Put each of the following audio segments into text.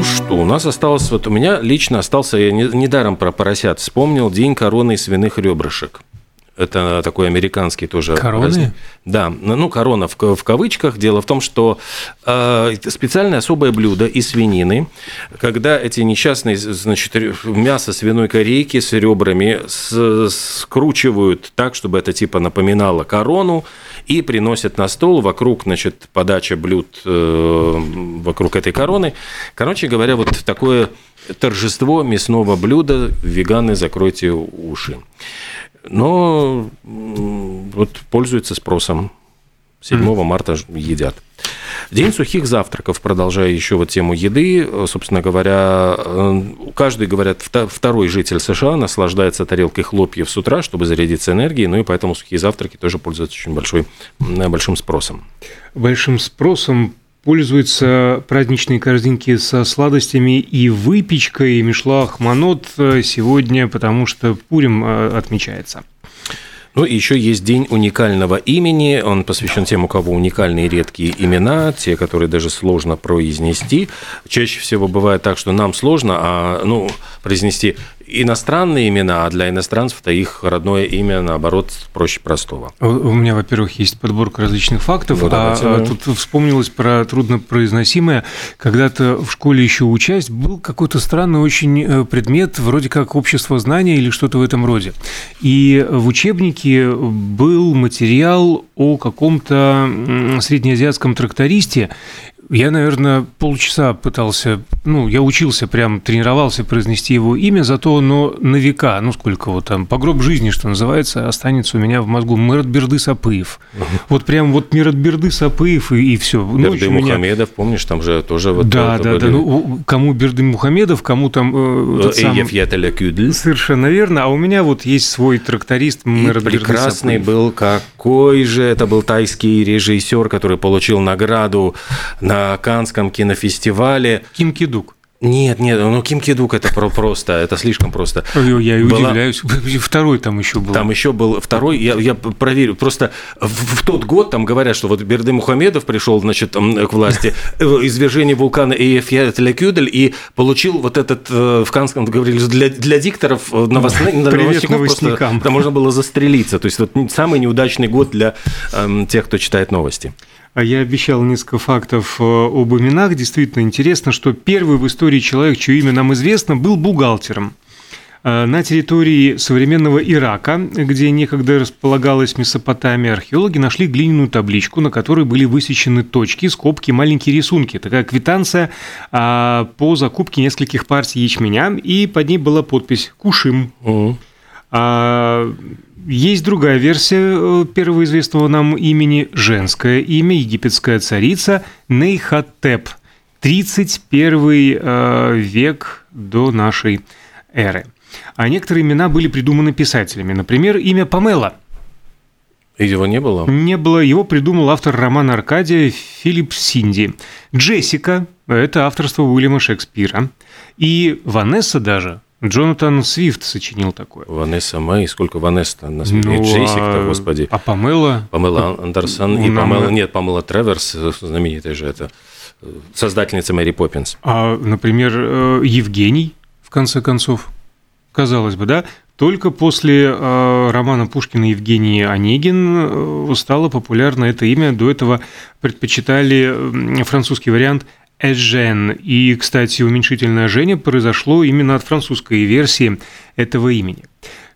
Ну что, у нас осталось, вот у меня лично остался, я недаром про поросят вспомнил, день короны свиных ребрышек. Это такой американский тоже. Короны? Праздник. Да, ну корона в, в кавычках. Дело в том, что э, специальное особое блюдо из свинины, когда эти несчастные, значит, мясо свиной корейки с ребрами с, скручивают так, чтобы это типа напоминало корону, и приносят на стол вокруг, значит, подача блюд э, вокруг этой короны. Короче говоря, вот такое торжество мясного блюда. Веганы, закройте уши но вот пользуется спросом. 7 mm. марта едят. День сухих завтраков, продолжая еще вот тему еды, собственно говоря, э, каждый, говорят, второй житель США наслаждается тарелкой хлопьев с утра, чтобы зарядиться энергией, ну и поэтому сухие завтраки тоже пользуются очень большой, большим спросом. Большим спросом пользуются праздничные корзинки со сладостями и выпечкой Мишла Ахманот сегодня, потому что Пурим э, отмечается. Ну и еще есть день уникального имени. Он посвящен тем, у кого уникальные редкие имена, те, которые даже сложно произнести. Чаще всего бывает так, что нам сложно, а ну, произнести иностранные имена, а для иностранцев-то их родное имя, наоборот, проще простого. У меня, во-первых, есть подборка различных фактов, ну, а, а тут вспомнилось про труднопроизносимое. Когда-то в школе еще участь был какой-то странный очень э, предмет, вроде как общество знания или что-то в этом роде. И в учебнике был материал о каком-то среднеазиатском трактористе, я, наверное, полчаса пытался, ну, я учился прям, тренировался произнести его имя, зато но на века, ну, сколько вот там, по гроб жизни, что называется, останется у меня в мозгу Миратберды Сапыев. Вот прям вот Миратберды Сапыев и, и все. Берды. Мухамедов, помнишь, там же тоже вот... Да, да, да, ну, кому Берды Мухамедов, кому там... Э, сам... Кюдль. Совершенно верно, а у меня вот есть свой тракторист Миратберды прекрасный был, какой же, это был тайский режиссер, который получил награду на Канском кинофестивале. Ким Кидук. Нет, нет, ну Ким Кидук это просто, это слишком просто. Ой, я и Была... удивляюсь. Второй там еще был. Там еще был второй, я, я проверю. Просто в, в тот год там говорят, что вот Берды Мухамедов пришел, значит, к власти, э, извержение вулкана Эйфьятля-Кюдель и получил вот этот, э, в Канском говорили, для, для дикторов э, новостных, новостников просто, там можно было застрелиться. То есть вот самый неудачный год для э, тех, кто читает новости. А я обещал несколько фактов э, об именах. Действительно интересно, что первый в истории человек, чье имя нам известно, был бухгалтером. Э, на территории современного Ирака, где некогда располагалась Месопотамия, археологи нашли глиняную табличку, на которой были высечены точки, скобки, маленькие рисунки. Такая квитанция а, по закупке нескольких партий ячменя, и под ней была подпись «Кушим». Угу. Есть другая версия э, первого известного нам имени, женское имя, египетская царица Нейхотеп, 31 э, век до нашей эры. А некоторые имена были придуманы писателями. Например, имя Памела. И его не было? Не было. Его придумал автор романа Аркадия Филипп Синди. Джессика – это авторство Уильяма Шекспира. И Ванесса даже Джонатан Свифт сочинил такое. Ванесса Мэй, сколько Ванесса на свете? Ну, Джессик-то, а... господи. А Памела? Памела Андерсон и Памела... Нет, Памела Треверс, знаменитая же это, создательница Мэри Поппинс. А, например, э, Евгений, в конце концов, казалось бы, да? Только после э, романа Пушкина Евгений Онегин э, стало популярно это имя. До этого предпочитали французский вариант Эжен. И, кстати, уменьшительное Женя произошло именно от французской версии этого имени.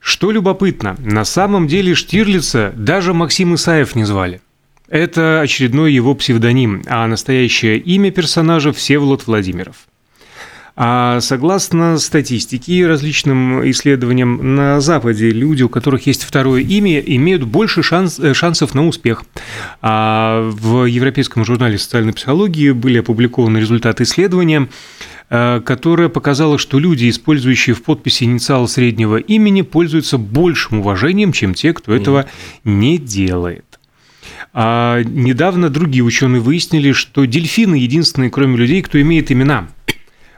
Что любопытно, на самом деле Штирлица даже Максим Исаев не звали. Это очередной его псевдоним, а настоящее имя персонажа Всеволод Владимиров – а согласно статистике и различным исследованиям на Западе, люди, у которых есть второе имя, имеют больше шанс, э, шансов на успех. А в Европейском журнале социальной психологии были опубликованы результаты исследования, э, которое показало, что люди, использующие в подписи инициал среднего имени, пользуются большим уважением, чем те, кто этого не делает. А недавно другие ученые выяснили, что дельфины единственные, кроме людей, кто имеет имена –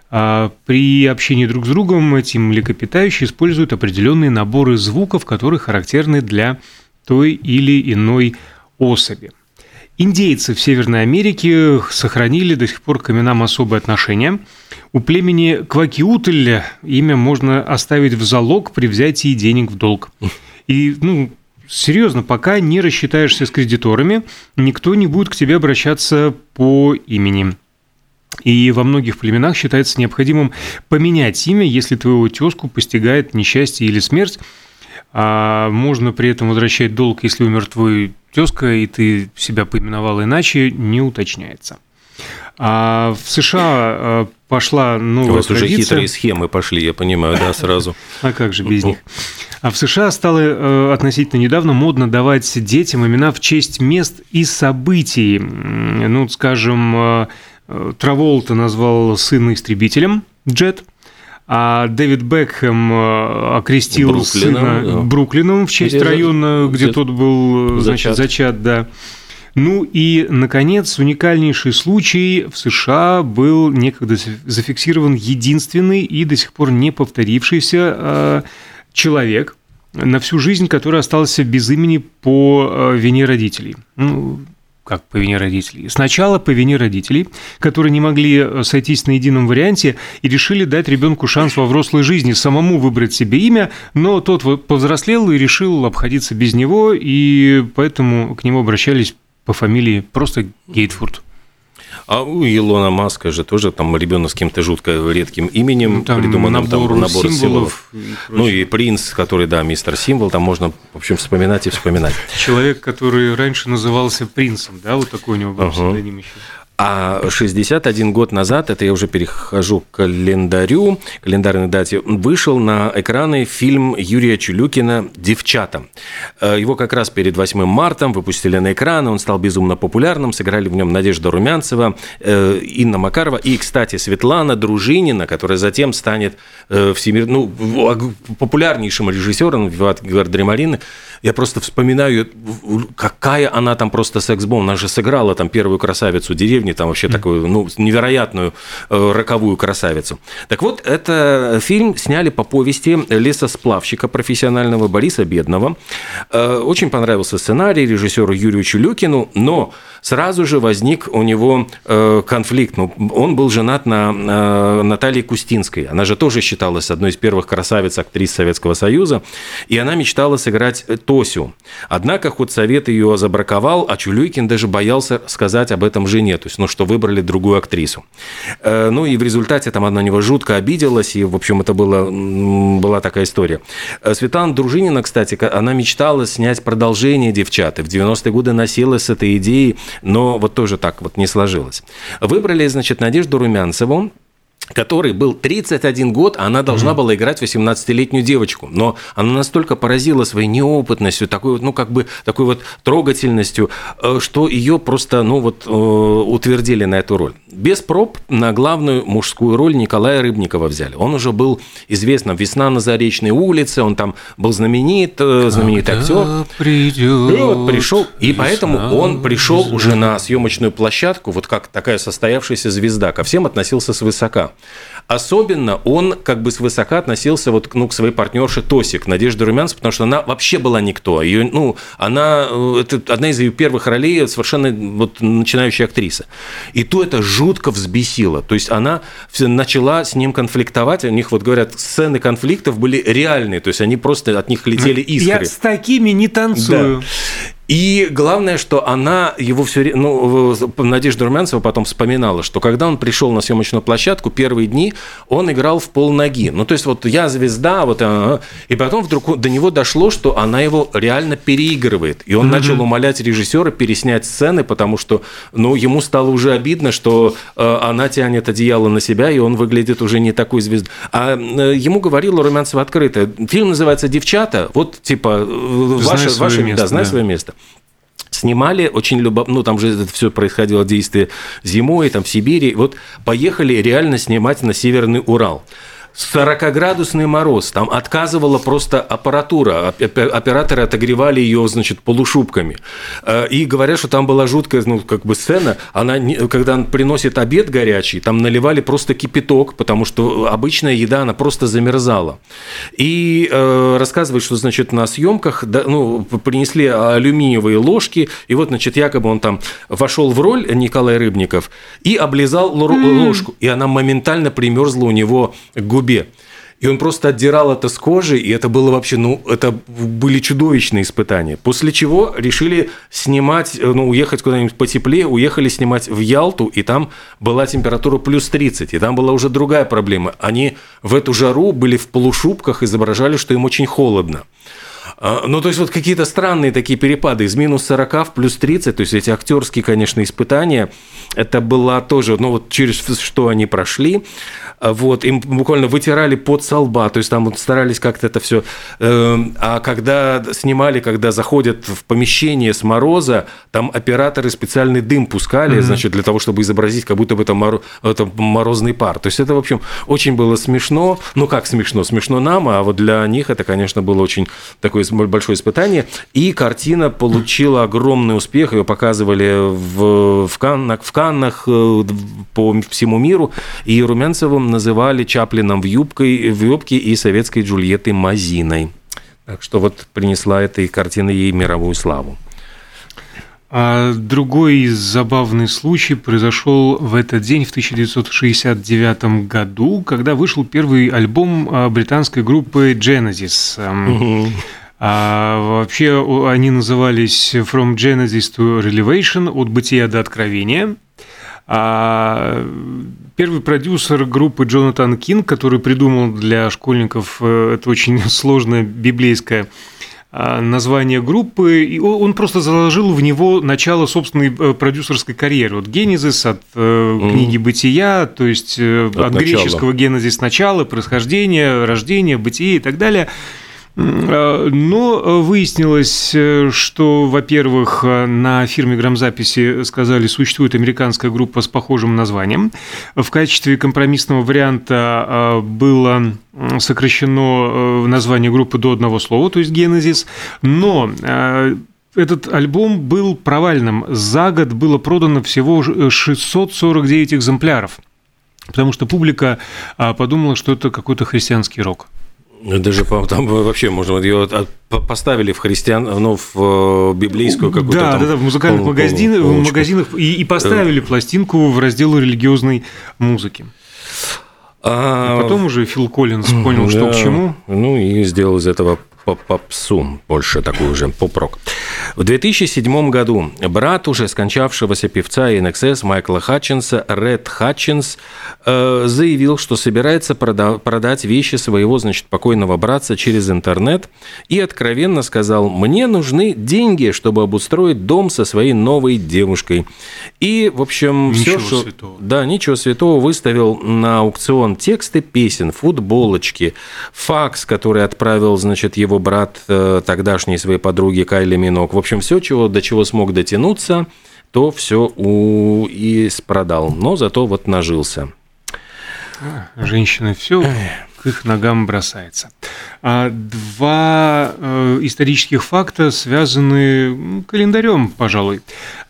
при общении друг с другом эти млекопитающие используют определенные наборы звуков, которые характерны для той или иной особи. Индейцы в Северной Америке сохранили до сих пор к именам особое отношение. У племени Квакиутль имя можно оставить в залог при взятии денег в долг. И, ну, серьезно, пока не рассчитаешься с кредиторами, никто не будет к тебе обращаться по имени. И во многих племенах считается необходимым поменять имя, если твоего тезку постигает несчастье или смерть. А можно при этом возвращать долг, если умер твой тезка, и ты себя поименовал иначе, не уточняется. А в США а, пошла новая У вас традиция. уже хитрые схемы пошли, я понимаю, да, сразу. А как же без них? А в США стало э, относительно недавно модно давать детям имена в честь мест и событий. Ну, скажем, э, Траволта назвал сына истребителем Джет, а Дэвид Бекхэм э, окрестил Бруклином, сына да. Бруклином в честь где района, где, где тот был значит, зачат. зачат, да. Ну и, наконец, уникальнейший случай в США был некогда зафиксирован единственный и до сих пор не повторившийся э, человек на всю жизнь, который остался без имени по э, вине родителей. Ну, как по вине родителей. Сначала по вине родителей, которые не могли э, сойтись на едином варианте и решили дать ребенку шанс во взрослой жизни самому выбрать себе имя, но тот повзрослел и решил обходиться без него, и поэтому к нему обращались по фамилии просто Гейтфурд. А у Илона Маска же тоже там ребенок с каким-то жутко редким именем, ну, там придуманным набор, там набор символов. символов. ну и принц, который, да, мистер символ, там можно, в общем, вспоминать и вспоминать. Человек, который раньше назывался принцем, да, вот такой у него был псевдоним еще. А 61 год назад, это я уже перехожу к календарю, календарной дате, вышел на экраны фильм Юрия Чулюкина «Девчата». Э, его как раз перед 8 марта выпустили на экраны, он стал безумно популярным, сыграли в нем Надежда Румянцева, э, Инна Макарова и, кстати, Светлана Дружинина, которая затем станет э, всемир... ну, популярнейшим режиссером Гвардремарины. Я просто вспоминаю, какая она там просто секс-бомба, она же сыграла там первую красавицу деревни, там вообще такую ну, невероятную э, роковую красавицу. Так вот, это фильм сняли по повести лесосплавщика профессионального Бориса Бедного. Э, очень понравился сценарий режиссеру Юрию Чулюкину, но сразу же возник у него э, конфликт. Ну, он был женат на э, Наталье Кустинской. Она же тоже считалась одной из первых красавиц актрис Советского Союза. И она мечтала сыграть Тосю. Однако худсовет ее забраковал, а Чулюкин даже боялся сказать об этом жене. То есть, ну, что выбрали другую актрису. Э, ну, и в результате там она на него жутко обиделась, и, в общем, это было, была такая история. Светлана Дружинина, кстати, она мечтала снять продолжение «Девчаты». В 90-е годы носилась с этой идеей но вот тоже так вот не сложилось. Выбрали, значит, Надежду Румянцеву, который был 31 год, а она должна mm-hmm. была играть 18-летнюю девочку. Но она настолько поразила своей неопытностью, такой вот, ну, как бы, такой вот трогательностью, э, что ее просто, ну, вот, э, утвердили на эту роль. Без проб на главную мужскую роль Николая Рыбникова взяли. Он уже был известен «Весна на Заречной улице», он там был знаменит, э, знаменитый актер. Придет и вот пришел, и поэтому он пришел уже на съемочную площадку, вот как такая состоявшаяся звезда, ко всем относился свысока. Особенно он как бы свысока относился вот, ну, к своей партнерше Тосик, Надежде Румянцев, потому что она вообще была никто. Ее, ну, она, э, это одна из ее первых ролей, совершенно вот начинающая актриса. И то это жутко взбесило. То есть она начала с ним конфликтовать, у них, вот говорят, сцены конфликтов были реальные, то есть они просто от них летели искры. Я с такими не танцую. Да. И главное, что она его все время, ну, Надежда Румянцева потом вспоминала, что когда он пришел на съемочную площадку, первые дни он играл в полноги. Ну, то есть, вот я звезда, вот, и потом вдруг до него дошло, что она его реально переигрывает. И он mm-hmm. начал умолять режиссера переснять сцены, потому что, ну, ему стало уже обидно, что э, она тянет одеяло на себя, и он выглядит уже не такой звездой. А э, ему говорила Румянцева открыто. Фильм называется «Девчата», вот, типа, э, ваше, ваше место, да, знай да. свое место снимали очень любопытно, ну там же это все происходило действие зимой, там в Сибири, вот поехали реально снимать на Северный Урал 40-градусный мороз, там отказывала просто аппаратура, операторы отогревали ее, значит, полушубками. Э, и говорят, что там была жуткая, ну, как бы сцена, она, когда он приносит обед горячий, там наливали просто кипяток, потому что обычная еда, она просто замерзала. И э, рассказывает, что, значит, на съемках, да, ну, принесли алюминиевые ложки, и вот, значит, якобы он там вошел в роль Николай Рыбников и облизал ложку, и она моментально примерзла у него к губе губе. И он просто отдирал это с кожи, и это было вообще, ну, это были чудовищные испытания. После чего решили снимать, э, ну, уехать куда-нибудь потеплее, уехали снимать в Ялту, и там была температура плюс 30, и там была уже другая проблема. Они в эту жару были в полушубках, изображали, что им очень холодно. А, ну, то есть вот какие-то странные такие перепады. Из минус 40 в плюс 30, то есть эти актерские, конечно, испытания, это было тоже, ну вот через что они прошли, а, вот, им буквально вытирали под со лба, то есть там вот старались как-то это все, эм, а когда снимали, когда заходят в помещение с мороза, там операторы специальный дым пускали, mm-hmm. значит, для того, чтобы изобразить, как будто бы это, мор... это морозный пар, то есть это, в общем, очень было смешно, ну как смешно, смешно нам, а вот для них это, конечно, было очень такое большое испытание. И картина получила огромный успех. Ее показывали в, в, Каннах, в Каннах э, по всему миру. И Румянцевым называли Чаплином в, юбкой, в юбке и советской Джульеттой Мазиной. Так что вот принесла эта картина ей мировую славу. А другой забавный случай произошел в этот день, в 1969 году, когда вышел первый альбом а, британской группы Genesis. Угу. А вообще они назывались From Genesis to Revelation, от бытия до откровения. А первый продюсер группы Джонатан Кинг, который придумал для школьников э, это очень сложное библейское а, название группы, и он просто заложил в него начало собственной э, продюсерской карьеры. Вот Генезис от mm. книги «Бытия», то есть от, от греческого «генезис» – начало, происхождение, рождение, бытие и так далее – Э, но выяснилось, э, что, во-первых, на фирме грамзаписи сказали, существует американская группа с похожим названием. В качестве компромиссного варианта э, было сокращено название группы до одного слова, то есть «Генезис», но этот альбом был провальным. За год было продано всего 649 экземпляров, потому что публика подумала, что это какой-то христианский рок. Даже там вообще можно ее поставили в христиан, ну, в э, библейскую какую-то Да, там, да, да, в музыкальных пол, магазинах, в магазинах и, и поставили пластинку в раздел религиозной музыки. А... И потом уже Фил Коллинз понял, да, что к чему. Ну и сделал из этого попсу, больше такую же поп-рок. В 2007 году брат уже скончавшегося певца NXS Майкла Хатчинса, Ред Хатчинс, э, заявил, что собирается продать вещи своего, значит, покойного братца через интернет и откровенно сказал, мне нужны деньги, чтобы обустроить дом со своей новой девушкой. И, в общем, ничего все, что... Да, ничего святого выставил на аукцион тексты песен, футболочки, факс, который отправил, значит, его его брат э, тогдашней своей подруги Кайли Минок. В общем, все, чего, до чего смог дотянуться, то все у... и продал. Но зато вот нажился. А, женщины все к их ногам бросается. А два э, исторических факта связаны календарем, пожалуй.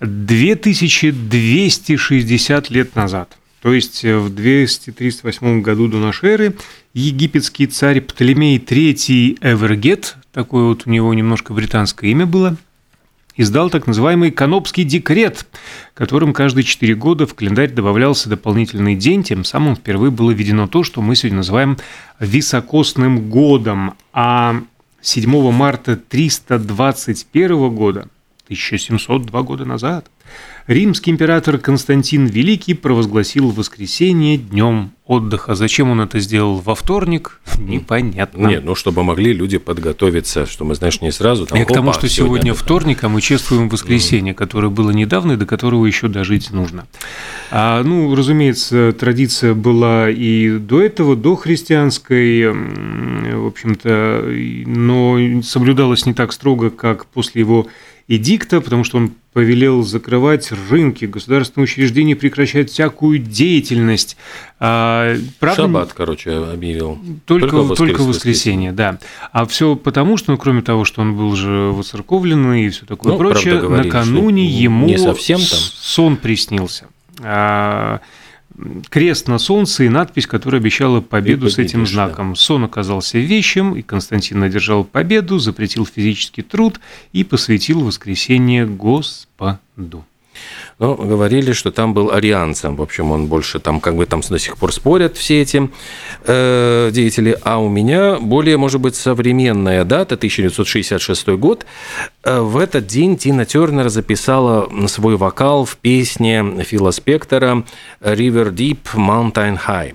2260 лет назад, то есть в 238 году до нашей эры, египетский царь Птолемей III Эвергет, такое вот у него немножко британское имя было, издал так называемый Канопский декрет, которым каждые четыре года в календарь добавлялся дополнительный день, тем самым впервые было введено то, что мы сегодня называем високосным годом. А 7 марта 321 года, 1702 года назад, римский император Константин Великий провозгласил воскресенье днем отдыха. Зачем он это сделал во вторник, непонятно. Нет, ну чтобы могли люди подготовиться, что мы, знаешь, не сразу. Там, Я к тому, что сегодня, сегодня вторник, а мы чествуем воскресенье, которое было недавно и до которого еще дожить нужно. А, ну, разумеется, традиция была и до этого, до христианской, в общем-то, но соблюдалась не так строго, как после его эдикта, потому что он повелел закрывать рынки, государственные учреждения прекращать всякую деятельность. А, правда, Шаббат, короче, объявил. Только, только, воскрес, только воскресенье, да. А все потому, что, ну, кроме того, что он был же воцерковлен и все такое ну, прочее, правда, говорили, накануне ему не совсем там. сон приснился. А, крест на солнце и надпись, которая обещала победу с этим знаком. Да. Сон оказался вещим, и Константин одержал победу, запретил физический труд и посвятил воскресенье Господу. Но говорили, что там был арианцем. В общем, он больше там, как бы там до сих пор спорят все эти э, деятели. А у меня более, может быть, современная дата, 1966 год. Э, в этот день Тина Тернер записала свой вокал в песне Фила Спектора «River Deep, Mountain High».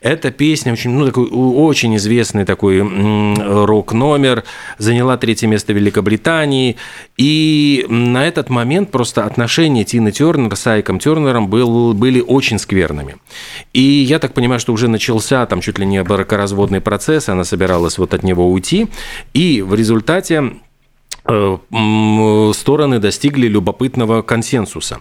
Эта песня очень, ну, такой очень известный такой рок-номер, заняла третье место в Великобритании, и на этот момент просто отношения Тины Тернер с Айком Тернером был, были очень скверными. И я так понимаю, что уже начался там чуть ли не бракоразводный процесс, она собиралась вот от него уйти, и в результате стороны достигли любопытного консенсуса.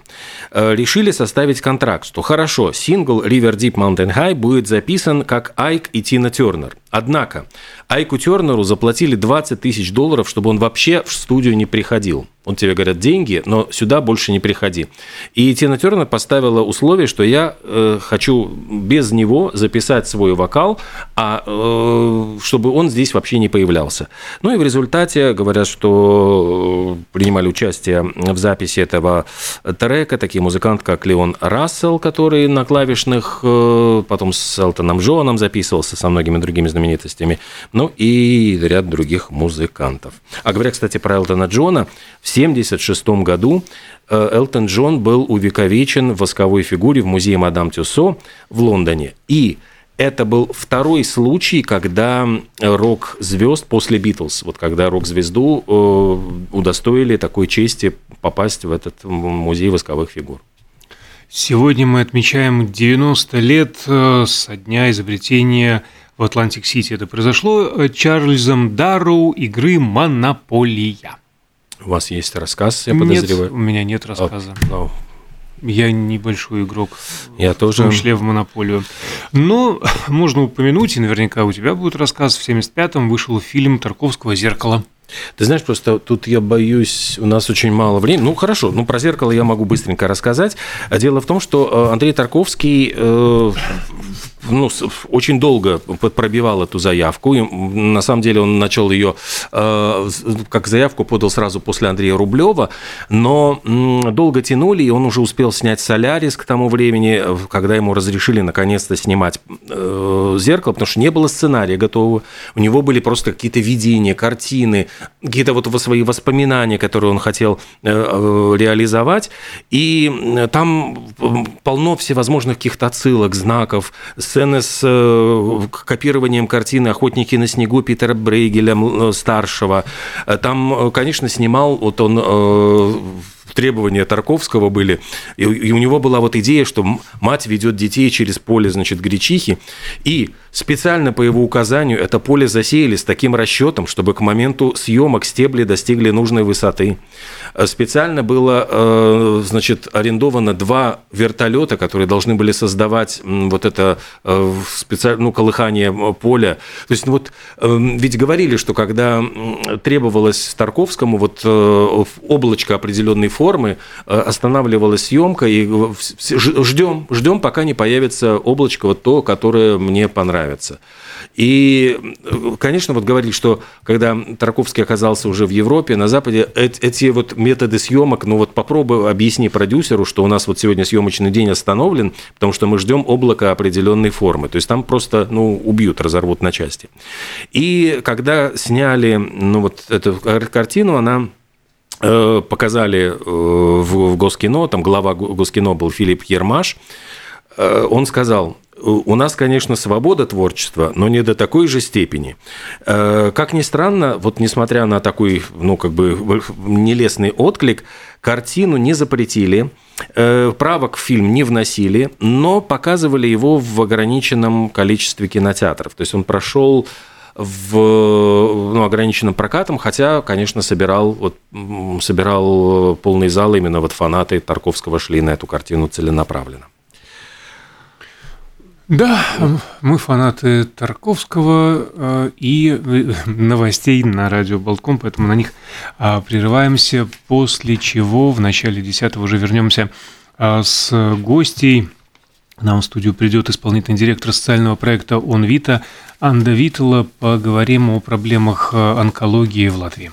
Э, решили составить контракт, что хорошо, сингл River Deep Mountain High будет записан как Айк и Тина Тернер. Однако Айку Тернеру заплатили 20 тысяч долларов, чтобы он вообще в студию не приходил. Он тебе говорят деньги, но сюда больше не приходи. И Тина Тернер поставила условие, что я э, хочу без него записать свой вокал, а э, чтобы он здесь вообще не появлялся. Ну и в результате говорят, что э, принимали участие в записи этого трека такие музыканты, как Леон Рассел, который на клавишных, э, потом с Элтоном Джоном записывался, со многими другими знаменитостями, ну и ряд других музыкантов. А говоря, кстати, про Элтона Джона, все 1976 году э, Элтон Джон был увековечен в восковой фигуре в музее Мадам Тюсо в Лондоне. И это был второй случай, когда рок-звезд после Битлз, вот когда рок-звезду э, удостоили такой чести попасть в этот музей восковых фигур. Сегодня мы отмечаем 90 лет э, со дня изобретения в Атлантик-Сити. Это произошло Чарльзом Дарроу игры «Монополия». У вас есть рассказ, я подозреваю? Нет, у меня нет рассказа. О, я небольшой игрок. Я тоже. В том числе в монополию. Но можно упомянуть, и наверняка у тебя будет рассказ. В 75-м вышел фильм Тарковского «Зеркало». Ты знаешь, просто тут я боюсь, у нас очень мало времени. Ну, хорошо, ну, про зеркало я могу быстренько рассказать. Дело в том, что э, Андрей Тарковский э, ну, очень долго пробивал эту заявку. И, на самом деле он начал ее, э, как заявку подал сразу после Андрея Рублева, но долго тянули, и он уже успел снять «Солярис» к тому времени, когда ему разрешили наконец-то снимать э, «Зеркало», потому что не было сценария готового. У него были просто какие-то видения, картины, какие-то вот свои воспоминания, которые он хотел э, реализовать. И там полно всевозможных каких-то отсылок, знаков, сцены с э, копированием картины «Охотники на снегу» Питера Брейгеля э, старшего. Э, там, конечно, снимал вот он требования Тарковского были, и у него была вот идея, что мать ведет детей через поле, значит, гречихи, и специально по его указанию это поле засеяли с таким расчетом, чтобы к моменту съемок стебли достигли нужной высоты. Э, специально было, э, значит, арендовано два вертолета, которые должны были создавать вот это э, специально, ну, колыхание поля. То есть, ну, вот, ведь говорили, что когда требовалось Тарковскому вот облачко определенной формы, останавливалась съемка, и ждем, ждем, пока не появится облачко, вот то, которое мне понравится. И, конечно, вот говорили, что когда Тарковский оказался уже в Европе, на Западе, эти вот методы съемок, ну вот попробуй объясни продюсеру, что у нас вот сегодня съемочный день остановлен, потому что мы ждем облака определенной формы. То есть там просто, ну, убьют, разорвут на части. И когда сняли, ну, вот эту картину, она э, показали э, в Госкино, там глава Госкино был Филипп Ермаш, э, он сказал, у нас, конечно, свобода творчества, но не до такой же степени. Э, как ни странно, вот несмотря на такой, ну, как бы нелестный отклик, картину не запретили, э, правок в фильм не вносили, но показывали его в ограниченном количестве кинотеатров. То есть он прошел в ну, ограниченным прокатом, хотя, конечно, собирал, вот, собирал полный зал именно вот фанаты Тарковского шли на эту картину целенаправленно. Да, мы фанаты Тарковского э, и э, новостей на радио Болтком, поэтому на них а, прерываемся, после чего в начале 10 уже вернемся а, с гостей. Нам в студию придет исполнительный директор социального проекта «Он Вита» Анда Витала. Поговорим о проблемах э, онкологии в Латвии.